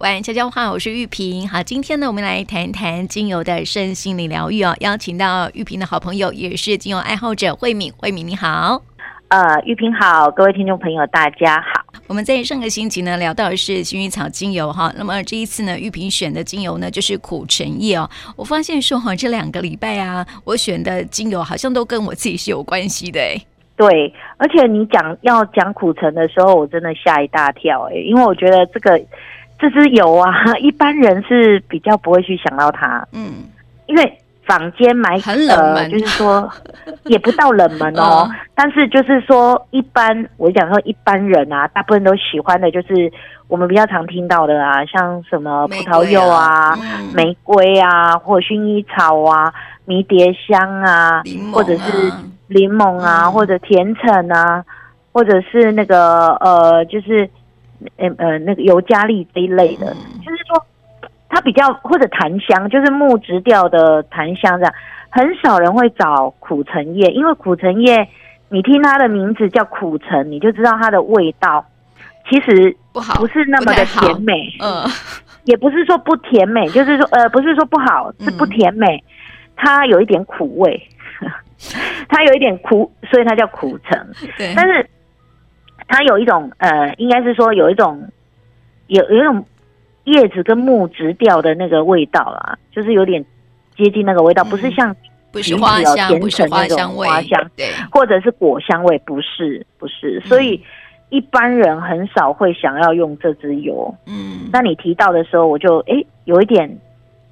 晚悄悄话，我是玉萍。好，今天呢，我们来谈一谈精油的身心灵疗愈哦。邀请到玉萍的好朋友，也是精油爱好者慧敏。慧敏你好，呃，玉萍好，各位听众朋友大家好。我们在上个星期呢聊到的是薰衣草精油哈，那么这一次呢，玉萍选的精油呢就是苦橙叶哦。我发现说哈，这两个礼拜啊，我选的精油好像都跟我自己是有关系的诶。对，而且你讲要讲苦橙的时候，我真的吓一大跳诶，因为我觉得这个。这支有啊，一般人是比较不会去想到它，嗯，因为坊间买很冷门，就是说 也不到冷门哦，嗯、但是就是说一般，我讲说一般人啊，大部分都喜欢的就是我们比较常听到的啊，像什么葡萄柚啊、玫瑰啊、或薰衣草啊、迷迭香啊，啊。或者是柠檬啊，嗯、或者甜橙啊，或者是那个呃，就是。呃呃，那个尤加利这一类的，嗯、就是说它比较或者檀香，就是木质调的檀香这样，很少人会找苦橙叶，因为苦橙叶，你听它的名字叫苦橙，你就知道它的味道其实不好，不是那么的甜美，嗯，也不是说不甜美，就是说呃，不是说不好，是不甜美，嗯、它有一点苦味，它有一点苦，所以它叫苦橙，对，但是。它有一种呃，应该是说有一种有有一种叶子跟木质调的那个味道啦，就是有点接近那个味道，嗯、不是像不是花香，不是花香味，花香对，或者是果香味，不是不是，所以一般人很少会想要用这支油。嗯，那你提到的时候，我就哎有一点。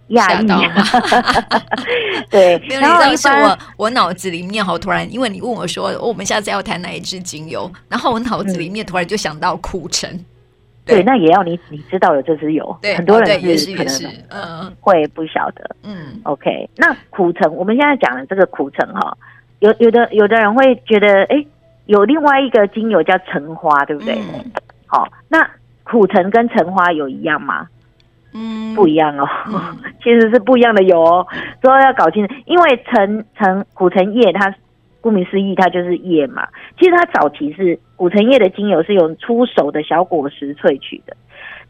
压抑，对。然后当时我我脑子里面好突然，因为你问我说我们下次要谈哪一支精油，然后我脑子里面突然就想到苦橙。对，那也要你你知道有这支油，对，很多人是可能嗯会不晓得，嗯。OK，那苦橙我们现在讲的这个苦橙哈，有有的有的人会觉得，哎，有另外一个精油叫橙花，对不对？好，那苦橙跟橙花有一样吗？嗯，不一样哦，嗯、其实是不一样的油哦，都要搞清楚。因为橙橙古橙叶，它顾名思义，它就是叶嘛。其实它早期是古橙叶的精油是用出手的小果实萃取的，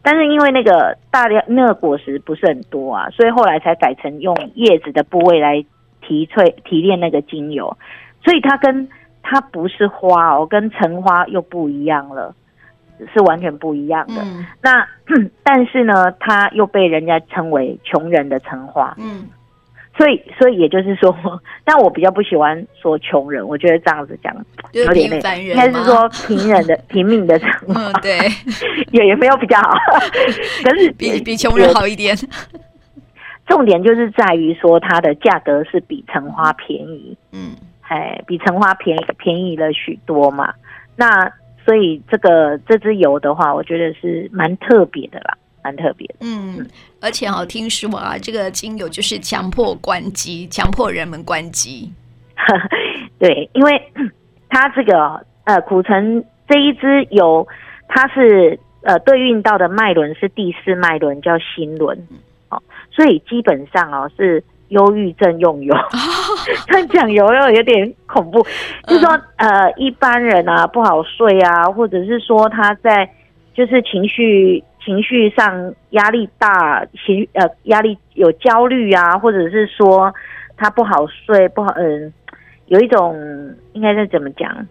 但是因为那个大量那个果实不是很多啊，所以后来才改成用叶子的部位来提萃提炼那个精油。所以它跟它不是花哦，跟橙花又不一样了。是完全不一样的。嗯、那 但是呢，它又被人家称为穷人的橙花。嗯，所以所以也就是说，但我比较不喜欢说穷人，我觉得这样子讲有点累。应该是说平人的 平民的橙花。嗯、对，也也没有比较好，可是比比穷人好一点。重点就是在于说，它的价格是比橙花便宜。嗯，哎，比橙花便宜便宜了许多嘛。那所以这个这支油的话，我觉得是蛮特别的啦，蛮特别的。嗯，而且好听说啊，这个精油就是强迫关机，强迫人们关机。对，因为 它这个呃苦橙这一支油，它是呃对应到的脉轮是第四脉轮，叫心轮。哦，所以基本上哦是。忧郁症用油，他讲油又有点恐怖，就是说呃，一般人啊不好睡啊，或者是说他在就是情绪情绪上压力大，情呃压力有焦虑啊，或者是说他不好睡，不好嗯、呃，有一种应该是怎么讲，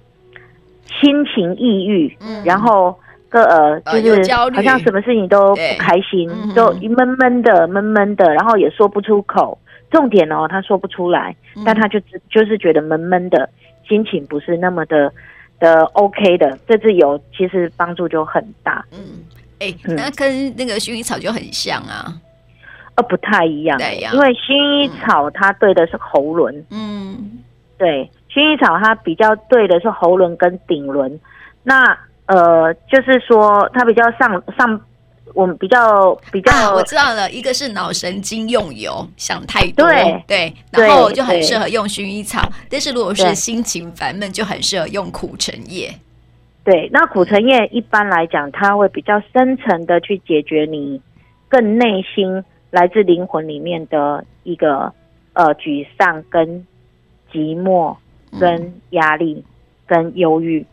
心情抑郁，嗯、然后个呃就是好像什么事情都不开心，嗯、都闷闷的闷闷的，然后也说不出口。重点哦，他说不出来，但他就就是觉得闷闷的，心情不是那么的的 OK 的。这支油其实帮助就很大。嗯，哎、欸，那跟那个薰衣草就很像啊，呃，不太一样。因为薰衣草它对的是喉轮。嗯，对，薰衣草它比较对的是喉轮跟顶轮。那呃，就是说它比较上上。我们比较比较、啊，我知道了，一个是脑神经用油，想太多，对对，然后就很适合用薰衣草。但是如果是心情烦闷，就很适合用苦橙叶。对，那苦橙叶一般来讲，它会比较深层的去解决你更内心来自灵魂里面的一个呃沮丧、跟寂寞、跟压力、跟忧郁。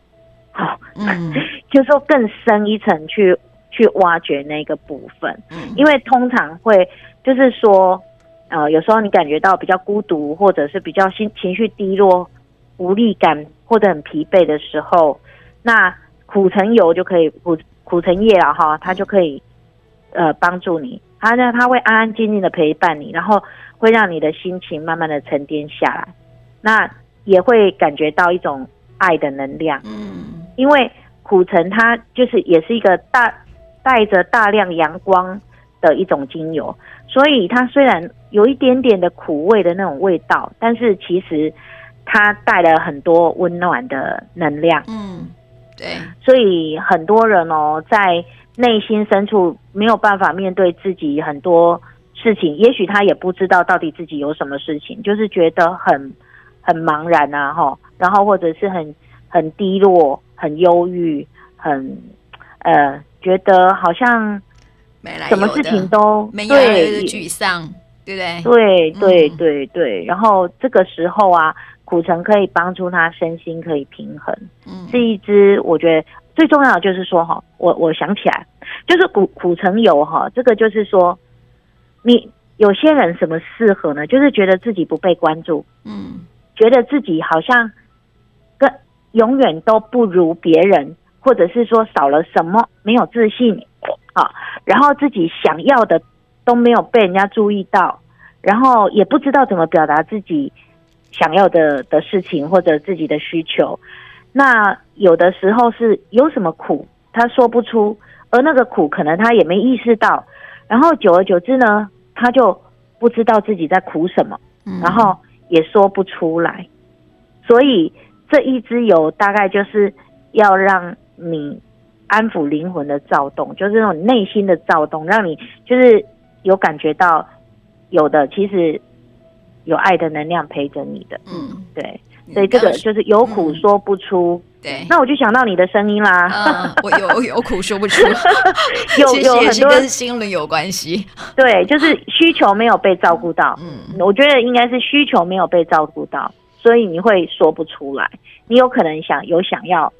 好，嗯，就说更深一层去。去挖掘那个部分，嗯。因为通常会就是说，呃，有时候你感觉到比较孤独，或者是比较心情绪低落、无力感或者很疲惫的时候，那苦橙油就可以苦苦橙叶了哈，它就可以呃帮助你，它呢它会安安静静的陪伴你，然后会让你的心情慢慢的沉淀下来，那也会感觉到一种爱的能量，嗯，因为苦橙它就是也是一个大。带着大量阳光的一种精油，所以它虽然有一点点的苦味的那种味道，但是其实它带了很多温暖的能量。嗯，对。所以很多人哦，在内心深处没有办法面对自己很多事情，也许他也不知道到底自己有什么事情，就是觉得很很茫然啊，哈，然后或者是很很低落、很忧郁、很呃。觉得好像什么事情都没有沮丧，对不对？对对对对。然后这个时候啊，苦橙可以帮助他身心可以平衡。嗯，是一支我觉得最重要的就是说哈，我我想起来，就是苦苦橙油哈，这个就是说，你有些人什么适合呢？就是觉得自己不被关注，嗯，觉得自己好像跟永远都不如别人。或者是说少了什么，没有自信啊，然后自己想要的都没有被人家注意到，然后也不知道怎么表达自己想要的的事情或者自己的需求。那有的时候是有什么苦他说不出，而那个苦可能他也没意识到，然后久而久之呢，他就不知道自己在苦什么，然后也说不出来。所以这一支油大概就是要让。你安抚灵魂的躁动，就是那种内心的躁动，让你就是有感觉到有的其实有爱的能量陪着你的，嗯，对，所以这个就是有苦说不出，嗯、对。那我就想到你的声音啦，嗯、我有有苦说不出，有有很多跟心灵有关系，对，就是需求没有被照顾到，嗯，我觉得应该是需求没有被照顾到，所以你会说不出来，你有可能想有想要。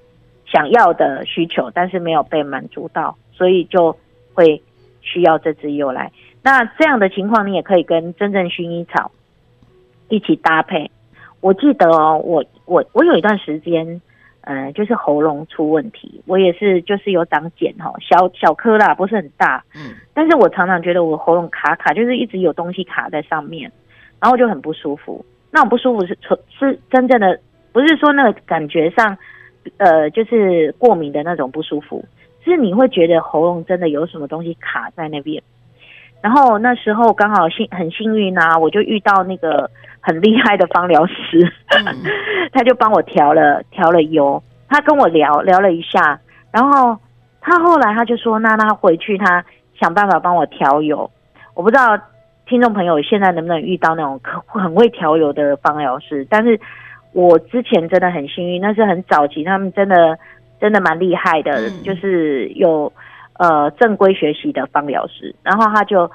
想要的需求，但是没有被满足到，所以就会需要这支油来。那这样的情况，你也可以跟真正薰衣草一起搭配。我记得哦，我我我有一段时间，嗯、呃，就是喉咙出问题，我也是就是有长茧哈，小小颗啦，不是很大，嗯，但是我常常觉得我喉咙卡卡，就是一直有东西卡在上面，然后就很不舒服。那种不舒服是是真正的，不是说那个感觉上。呃，就是过敏的那种不舒服，是你会觉得喉咙真的有什么东西卡在那边。然后那时候刚好幸很幸运啊，我就遇到那个很厉害的芳疗师，嗯、他就帮我调了调了油。他跟我聊聊了一下，然后他后来他就说，那他回去他想办法帮我调油。我不知道听众朋友现在能不能遇到那种很会调油的芳疗师，但是。我之前真的很幸运，那是很早期，他们真的真的蛮厉害的，嗯、就是有呃正规学习的芳疗师，然后他就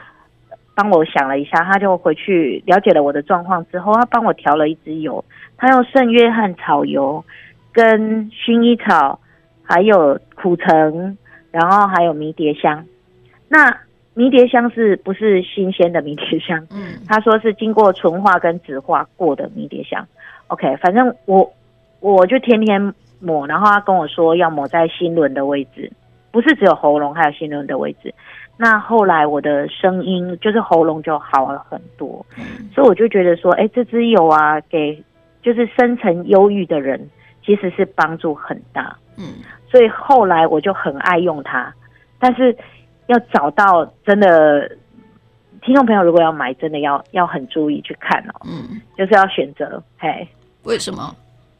帮我想了一下，他就回去了解了我的状况之后，他帮我调了一支油，他用圣约翰草油跟薰衣草，还有苦橙，然后还有迷迭香。那迷迭香是不是新鲜的迷迭香？嗯，他说是经过纯化跟酯化过的迷迭香。OK，反正我我就天天抹，然后他跟我说要抹在心轮的位置，不是只有喉咙，还有心轮的位置。那后来我的声音就是喉咙就好了很多，嗯、所以我就觉得说，哎，这支油啊，给就是深层忧郁的人其实是帮助很大。嗯，所以后来我就很爱用它，但是要找到真的听众朋友，如果要买，真的要要很注意去看哦。嗯，就是要选择，嘿。为什么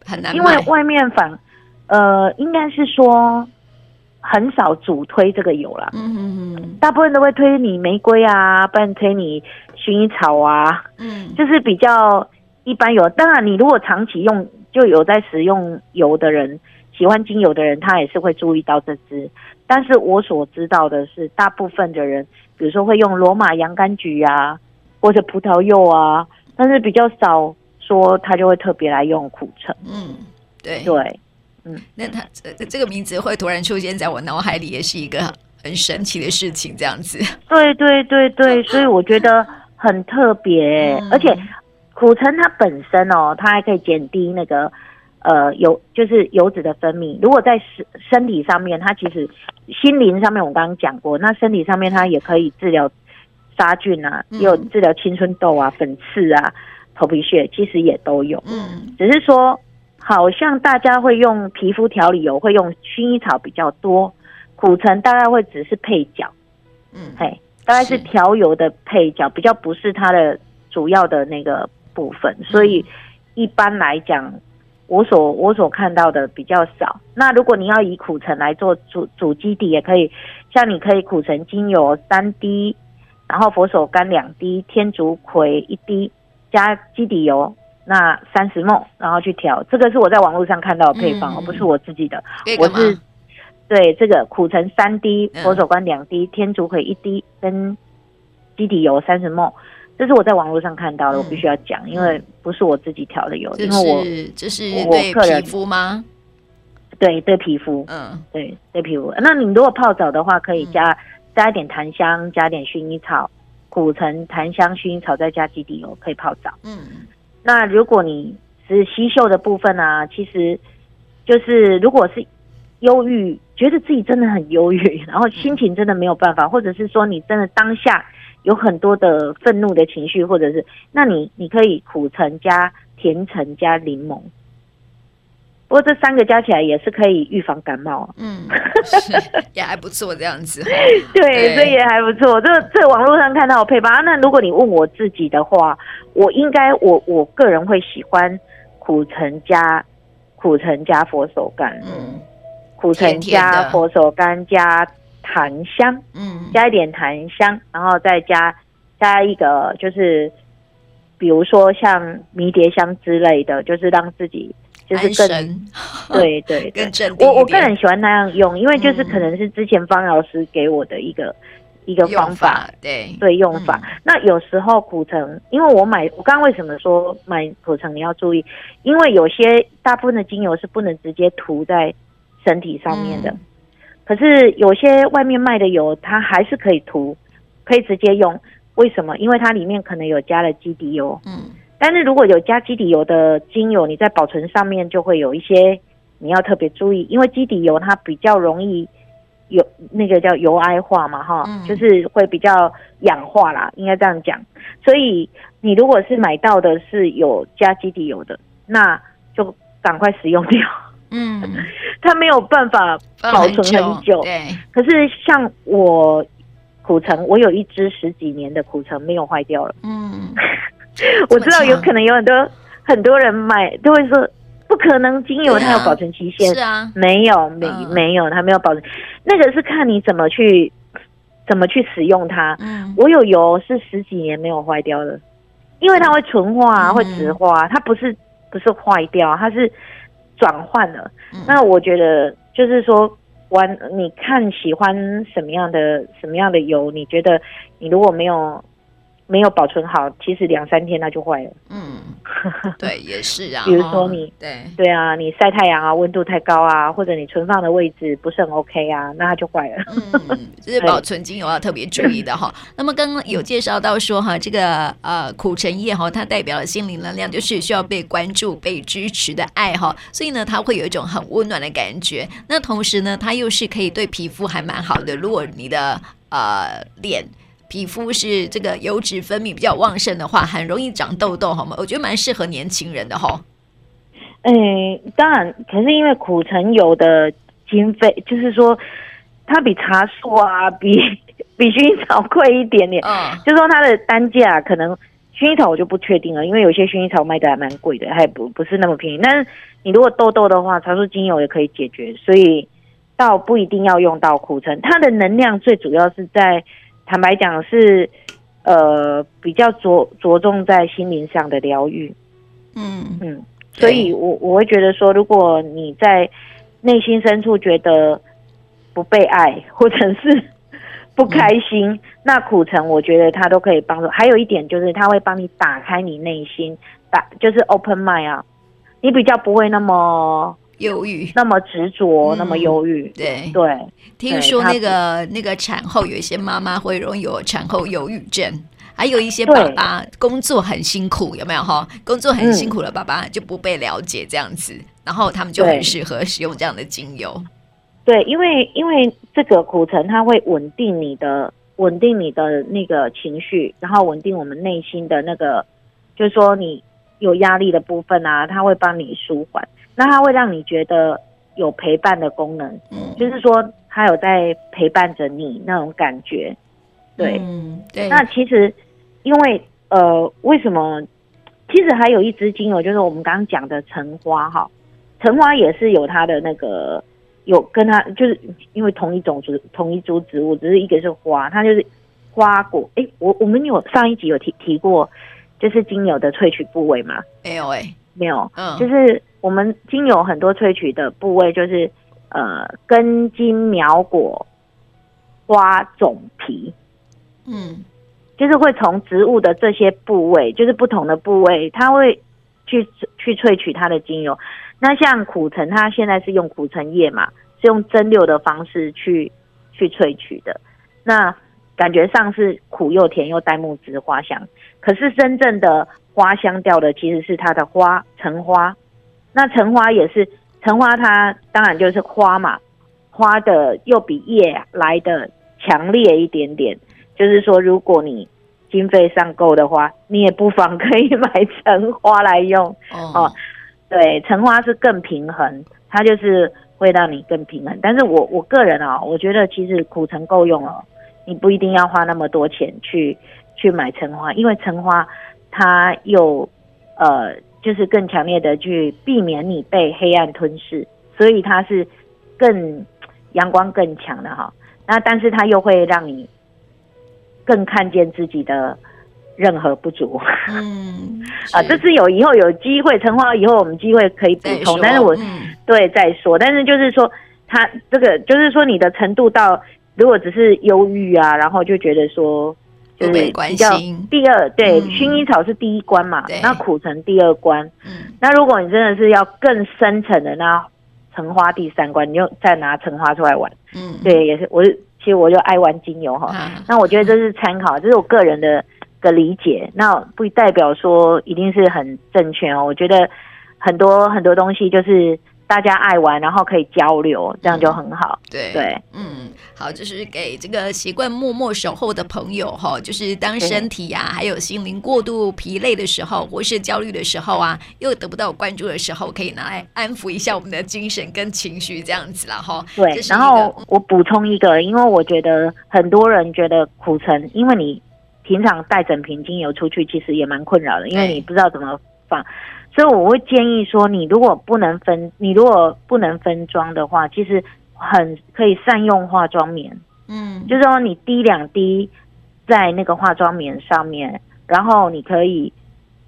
很难？因为外面反，呃，应该是说很少主推这个油啦。嗯嗯嗯，大部分都会推你玫瑰啊，不然推你薰衣草啊。嗯，就是比较一般油。当然，你如果长期用，就有在使用油的人，喜欢精油的人，他也是会注意到这支。但是我所知道的是，大部分的人，比如说会用罗马洋甘菊啊，或者葡萄柚啊，但是比较少。说他就会特别来用苦橙，嗯，对。对，嗯，那他这这个名字会突然出现在我脑海里，也是一个很神奇的事情，这样子。对对对对，所以我觉得很特别，嗯、而且苦橙它本身哦，它还可以减低那个呃油，就是油脂的分泌。如果在身身体上面，它其实心灵上面我刚刚讲过，那身体上面它也可以治疗杀菌啊，也有治疗青春痘啊、粉刺啊、头皮屑，其实也都有。嗯，只是说好像大家会用皮肤调理油，会用薰衣草比较多。苦橙大概会只是配角，嗯，嘿，大概是调油的配角，比较不是它的主要的那个部分，所以一般来讲，我所我所看到的比较少。那如果你要以苦橙来做主主基底，也可以，像你可以苦橙精油三滴，然后佛手柑两滴，天竺葵一滴，加基底油那三十 ml，然后去调。这个是我在网络上看到的配方，而、嗯、不是我自己的，我是。对，这个苦橙三滴，佛手柑两滴，天竺葵一滴，跟基底油三十 ml，这是我在网络上看到的，嗯、我必须要讲，因为不是我自己调的油，因为我这是对皮肤吗？对对皮肤，嗯，对对皮肤。那你如果泡澡的话，可以加加一点檀香，加点薰衣草，苦橙、檀香、薰衣草，再加基底油，可以泡澡。嗯，那如果你是吸嗅的部分啊，其实就是如果是。忧郁，觉得自己真的很忧郁，然后心情真的没有办法，或者是说你真的当下有很多的愤怒的情绪，或者是，那你你可以苦橙加甜橙加柠檬，不过这三个加起来也是可以预防感冒，嗯，也还不错这样子，对，对，所以也还不错。这这网络上看到的配方，那如果你问我自己的话，我应该我我个人会喜欢苦橙加苦橙加佛手柑，嗯。苦橙加佛手柑加檀香，嗯，加一点檀香，然后再加加一个就是，比如说像迷迭香之类的，就是让自己就是更神对 对，对更我我个人喜欢那样用，因为就是可能是之前方老师给我的一个、嗯、一个方法，法对对用法。嗯、那有时候苦橙，因为我买我刚刚为什么说买苦橙你要注意，因为有些大部分的精油是不能直接涂在。身体上面的，嗯、可是有些外面卖的油，它还是可以涂，可以直接用。为什么？因为它里面可能有加了基底油。嗯，但是如果有加基底油的精油，你在保存上面就会有一些你要特别注意，因为基底油它比较容易有那个叫油埃化嘛，哈、嗯，就是会比较氧化啦，应该这样讲。所以你如果是买到的是有加基底油的，那就赶快使用掉。嗯，它没有办法保存很久。对，可是像我苦橙，我有一支十几年的苦橙没有坏掉了。嗯，我知道有可能有很多很多人买都会说不可能，精油它有保存期限。是啊，没有没没有，它没有保存。那个是看你怎么去怎么去使用它。嗯，我有油是十几年没有坏掉的，因为它会纯化，会植化，它不是不是坏掉，它是。转换了，那我觉得就是说，玩你看喜欢什么样的什么样的油，你觉得你如果没有。没有保存好，其实两三天它就坏了。嗯，对，也是啊。比如说你，对对啊，你晒太阳啊，温度太高啊，或者你存放的位置不是很 OK 啊，那它就坏了。嗯，这是保存精油要特别注意的哈。那么刚刚有介绍到说哈，这个呃苦橙叶哈，它代表了心灵能量，就是需要被关注、被支持的爱哈，所以呢，它会有一种很温暖的感觉。那同时呢，它又是可以对皮肤还蛮好的。如果你的呃脸。皮肤是这个油脂分泌比较旺盛的话，很容易长痘痘，好吗？我觉得蛮适合年轻人的哈。嗯，当然，可是因为苦橙油的经费，就是说它比茶树啊，比 比薰衣草贵一点点。嗯，就是说它的单价可能薰衣草我就不确定了，因为有些薰衣草卖的还蛮贵的，还不不是那么便宜。但是你如果痘痘的话，茶树精油也可以解决，所以倒不一定要用到苦橙。它的能量最主要是在。坦白讲是，呃，比较着着重在心灵上的疗愈，嗯。嗯，所以我我会觉得说，如果你在内心深处觉得不被爱或者是不开心，嗯、那苦橙我觉得它都可以帮助。还有一点就是，它会帮你打开你内心，打就是 open mind 啊，你比较不会那么忧郁，那么执着，那么忧郁。对对，听说那个那个产后有一些妈妈会容易有产后忧郁症，还有一些爸爸工作很辛苦，有没有哈？工作很辛苦的爸爸就不被了解这样子，然后他们就很适合使用这样的精油。对，因为因为这个苦橙它会稳定你的。稳定你的那个情绪，然后稳定我们内心的那个，就是说你有压力的部分啊，它会帮你舒缓，那它会让你觉得有陪伴的功能，嗯，就是说它有在陪伴着你那种感觉，对，嗯，对。那其实因为呃，为什么？其实还有一支精油，就是我们刚刚讲的橙花哈，橙花也是有它的那个。有跟它就是因为同一种植同一株植物，只是一个是花，它就是花果。哎，我我们有上一集有提提过，就是精油的萃取部位吗？没有哎，没有。嗯，就是我们精油很多萃取的部位，就是呃根茎苗果花种皮。嗯，就是会从植物的这些部位，就是不同的部位，它会去去萃取它的精油。那像苦橙，它现在是用苦橙叶嘛？是用蒸馏的方式去去萃取的，那感觉上是苦又甜又带木质花香。可是真正的花香调的其实是它的花橙花。那橙花也是橙花，它当然就是花嘛，花的又比叶来的强烈一点点。就是说，如果你经费上够的话，你也不妨可以买橙花来用哦。哦，对，橙花是更平衡，它就是。会让你更平衡，但是我我个人啊、哦，我觉得其实苦橙够用了，你不一定要花那么多钱去去买橙花，因为橙花它又呃就是更强烈的去避免你被黑暗吞噬，所以它是更阳光更强的哈、哦。那但是它又会让你更看见自己的。任何不足，嗯，啊，这是有以后有机会，橙花以后我们机会可以补充，但是我、嗯、对再说，但是就是说，它这个就是说你的程度到，如果只是忧郁啊，然后就觉得说就是比较第二，对，薰、嗯、衣草是第一关嘛，那苦橙第二关，嗯，那如果你真的是要更深层的，那橙花第三关，你就再拿橙花出来玩，嗯，对，也是我其实我就爱玩精油哈、嗯，那我觉得这是参考，这是我个人的。的理解，那不代表说一定是很正确哦。我觉得很多很多东西就是大家爱玩，然后可以交流，这样就很好。嗯、对对，嗯，好，就是给这个习惯默默守候的朋友哈，就是当身体呀、啊、还有心灵过度疲累的时候，或是焦虑的时候啊，又得不到关注的时候，可以拿来安抚一下我们的精神跟情绪，这样子了哈。对，然后我补充一个，因为我觉得很多人觉得苦橙，因为你。平常带整瓶精油出去，其实也蛮困扰的，因为你不知道怎么放，所以我会建议说，你如果不能分，你如果不能分装的话，其实很可以善用化妆棉，嗯，就是说你滴两滴在那个化妆棉上面，然后你可以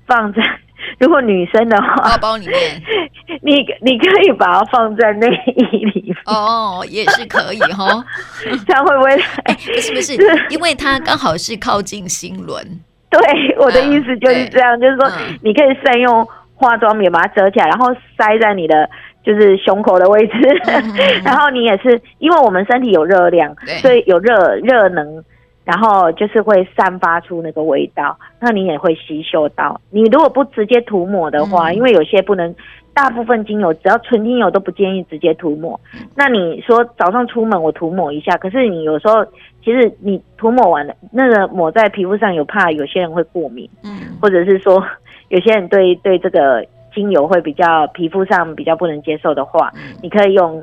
放在。如果女生的话，包包里面，你你可以把它放在内衣里面哦，也是可以哈。这样会不会？哎、欸，不是不是，因为它刚好是靠近心轮。对，我的意思就是这样，嗯、就是说你可以善用化妆棉把它折起来，然后塞在你的就是胸口的位置，嗯、然后你也是，因为我们身体有热量，所以有热热能。然后就是会散发出那个味道，那你也会吸收到。你如果不直接涂抹的话，嗯、因为有些不能，大部分精油只要纯精油都不建议直接涂抹。嗯、那你说早上出门我涂抹一下，可是你有时候其实你涂抹完了，那个抹在皮肤上有怕有些人会过敏，嗯，或者是说有些人对对这个精油会比较皮肤上比较不能接受的话，嗯、你可以用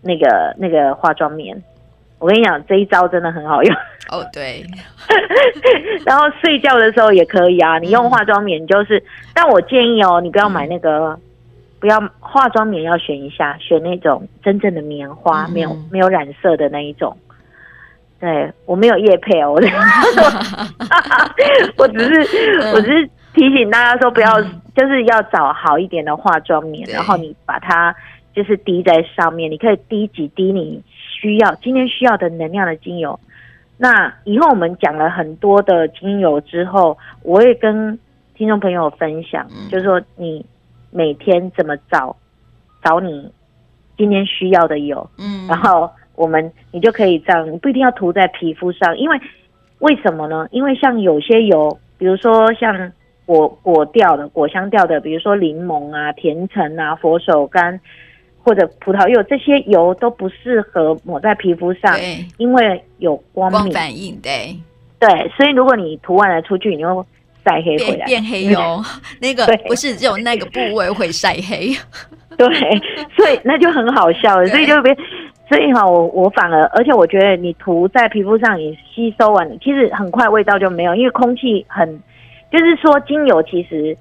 那个那个化妆棉。我跟你讲，这一招真的很好用哦。对，然后睡觉的时候也可以啊。你用化妆棉就是，但我建议哦，你不要买那个，不要化妆棉要选一下，选那种真正的棉花，没有没有染色的那一种。对，我没有叶配哦，我 我只是我只是提醒大家说，不要就是要找好一点的化妆棉，然后你把它就是滴在上面，你可以滴几滴你。需要今天需要的能量的精油，那以后我们讲了很多的精油之后，我也跟听众朋友分享，就是说你每天怎么找找你今天需要的油，嗯，然后我们你就可以这样，你不一定要涂在皮肤上，因为为什么呢？因为像有些油，比如说像果果调的、果香调的，比如说柠檬啊、甜橙啊、佛手柑或者葡萄柚，这些油都不适合抹在皮肤上，因为有光反应，对，对，所以如果你涂完了出去，你又晒黑回来，变，变黑油，那个不是只有那个部位会晒黑，对，所以那就很好笑了，所以就别，所以哈，我我反而，而且我觉得你涂在皮肤上，你吸收完，其实很快味道就没有，因为空气很。就是说，精油其实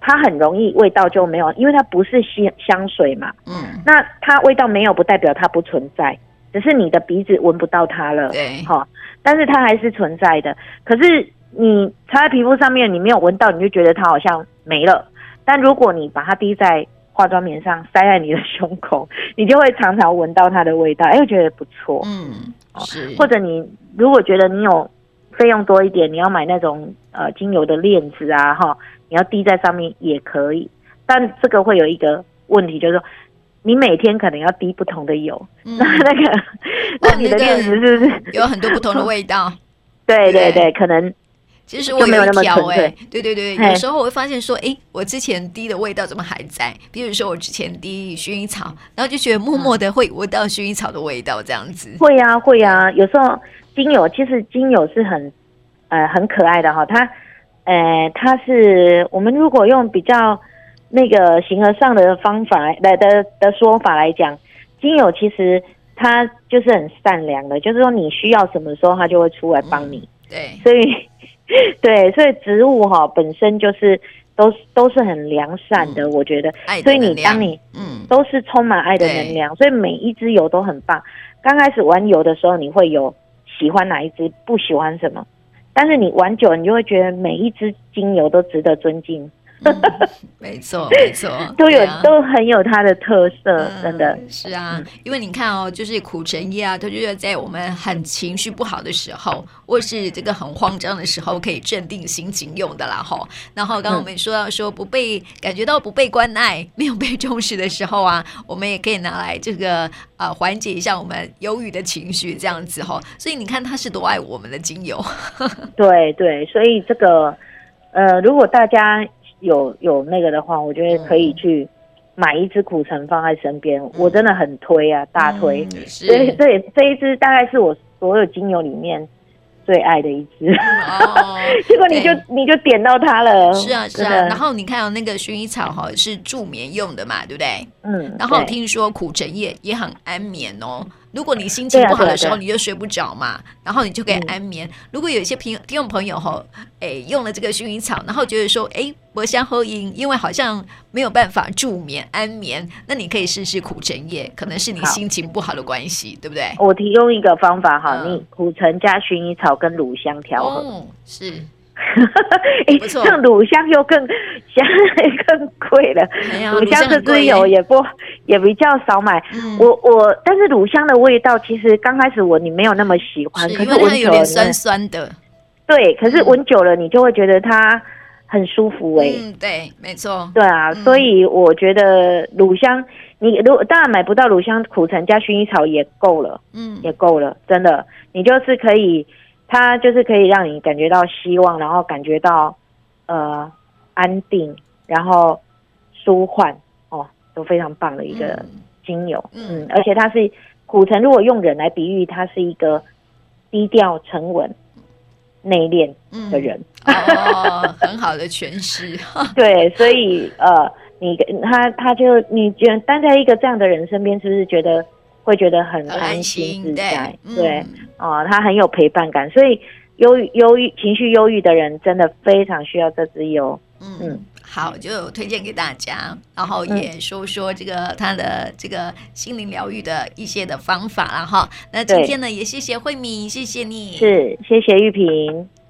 它很容易味道就没有，因为它不是香香水嘛。嗯。那它味道没有，不代表它不存在，只是你的鼻子闻不到它了。对。哈，但是它还是存在的。可是你擦在皮肤上面，你没有闻到，你就觉得它好像没了。但如果你把它滴在化妆棉上，塞在你的胸口，你就会常常闻到它的味道，哎，我觉得不错。嗯。是。或者你如果觉得你有。费用多一点，你要买那种呃精油的链子啊，哈，你要滴在上面也可以，但这个会有一个问题，就是说你每天可能要滴不同的油，嗯、那那个那你的链子是不是有很多不同的味道？对对对，可能其实我没有那么挑哎，对对对，有时候我会发现说，哎，我之前滴的味道怎么还在？比如说我之前滴薰衣草，然后就觉得默默的会闻到薰衣草的味道，这样子。会呀、啊、会呀、啊，有时候。精油其实精油是很，呃，很可爱的哈。它，呃，它是我们如果用比较那个形而上的方法来的的，的说法来讲，精油其实它就是很善良的，就是说你需要什么时候它就会出来帮你。嗯、对，所以 对，所以植物哈本身就是都是都是很良善的，嗯、我觉得。所以你当你嗯都是充满爱的能量，所以每一支油都很棒。刚开始玩油的时候，你会有。喜欢哪一支，不喜欢什么，但是你玩久了，你就会觉得每一支精油都值得尊敬。嗯、没错，没错，都有、啊、都很有它的特色，嗯、真的是啊。因为你看哦，就是苦橙叶啊，它就是在我们很情绪不好的时候，或是这个很慌张的时候，可以镇定心情用的啦。吼，然后刚刚我们说到说不被、嗯、感觉到不被关爱、没有被重视的时候啊，我们也可以拿来这个啊、呃、缓解一下我们忧郁的情绪，这样子吼。所以你看它是多爱我们的精油。对对，所以这个呃，如果大家。有有那个的话，我觉得可以去买一支苦橙放在身边，嗯、我真的很推啊，大推。嗯、所以这这一支大概是我所有精油里面最爱的一支。哦、结果你就对你就点到它了。是啊是啊，的然后你看到那个薰衣草哈是助眠用的嘛，对不对？嗯。然后听说苦橙叶也很安眠哦。如果你心情不好的时候，你就睡不着嘛，然后你就可以安眠。如果有一些朋友听众朋友哈，哎，用了这个薰衣草，然后觉得说，哎，我想喝饮，因为好像没有办法助眠安眠，那你可以试试苦橙叶，可能是你心情不好的关系，对不对？我提供一个方法哈，你苦橙加薰衣草跟乳香调和，是。哎，这样乳香又更香，更贵了。乳香这支油也不也比较少买。我我，但是乳香的味道其实刚开始闻你没有那么喜欢，可是闻久了有点酸酸的。对，可是闻久了你就会觉得它很舒服哎。嗯，对，没错。对啊，所以我觉得乳香，你如果当然买不到乳香，苦橙加薰衣草也够了。嗯，也够了，真的，你就是可以。它就是可以让你感觉到希望，然后感觉到呃安定，然后舒缓哦，都非常棒的一个精油。嗯，嗯，而且它是古城，如果用人来比喻，它是一个低调、沉稳、内敛的人。嗯、哦，很好的诠释。对，所以呃，你他他就你觉得待在一个这样的人身边，是不是觉得？会觉得很安心自在，对，对、嗯、哦，他很有陪伴感，所以忧郁、忧郁、情绪忧郁的人真的非常需要这支油。嗯，嗯好，就推荐给大家，然后也说说这个他的这个心灵疗愈的一些的方法了哈。那今天呢，也谢谢慧敏，谢谢你，是谢谢玉萍。